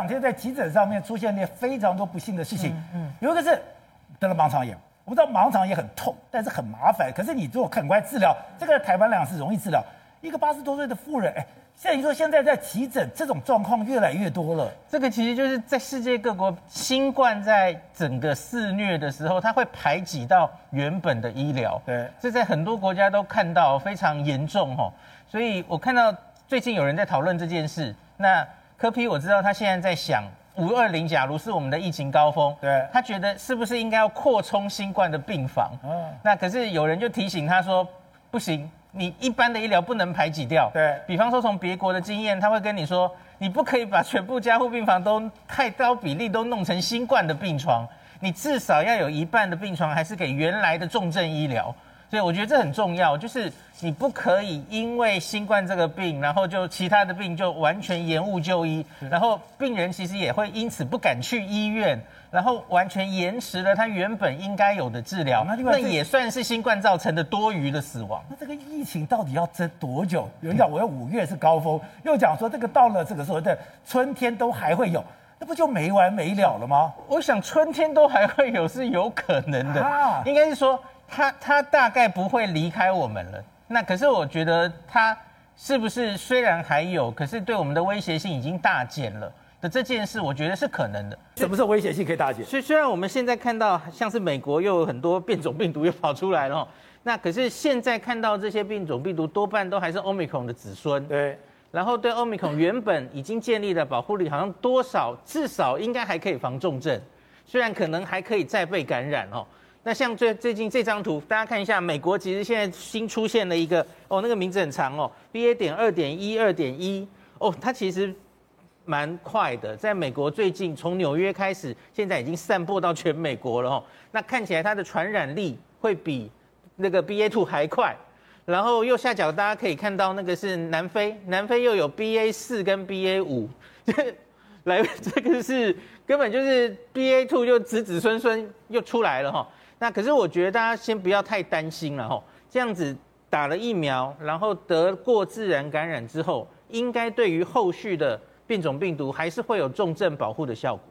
两天在急诊上面出现了非常多不幸的事情，嗯，嗯有一个是得了盲肠炎，我们知道盲肠也很痛，但是很麻烦，可是你如果很快治疗，这个台湾来讲是容易治疗。一个八十多岁的妇人，哎，像你说现在在急诊这种状况越来越多了。这个其实就是在世界各国，新冠在整个肆虐的时候，它会排挤到原本的医疗。对，这在很多国家都看到非常严重哈。所以我看到最近有人在讨论这件事。那柯 P 我知道他现在在想，五二零假如是我们的疫情高峰，对，他觉得是不是应该要扩充新冠的病房？嗯，那可是有人就提醒他说，不行。你一般的医疗不能排挤掉，对，比方说从别国的经验，他会跟你说，你不可以把全部加护病房都太高比例都弄成新冠的病床，你至少要有一半的病床还是给原来的重症医疗。所以我觉得这很重要，就是你不可以因为新冠这个病，然后就其他的病就完全延误就医，然后病人其实也会因此不敢去医院，然后完全延迟了他原本应该有的治疗，那也算是新冠造成的多余的死亡。那这个疫情到底要争多久？有人讲我要五月是高峰，又讲说这个到了这个时候的春天都还会有，那不就没完没了了吗？我想春天都还会有是有可能的，应该是说。他他大概不会离开我们了。那可是我觉得他是不是虽然还有，可是对我们的威胁性已经大减了的这件事，我觉得是可能的。什么时候威胁性可以大减？虽虽然我们现在看到像是美国又有很多变种病毒又跑出来了，那可是现在看到这些变种病毒多半都还是 Omicron 的子孙。对。然后对 Omicron 原本已经建立的保护力，好像多少至少应该还可以防重症，虽然可能还可以再被感染哦。那像最最近这张图，大家看一下，美国其实现在新出现了一个哦，那个名字很长哦，BA. 点二点一二点一哦，它其实蛮快的，在美国最近从纽约开始，现在已经散播到全美国了哦。那看起来它的传染力会比那个 BA two 还快。然后右下角大家可以看到那个是南非，南非又有 BA 四跟 BA 五，来这个是根本就是 BA two 就子子孙孙又出来了哈。那可是我觉得大家先不要太担心了吼，这样子打了疫苗，然后得过自然感染之后，应该对于后续的变种病毒还是会有重症保护的效果。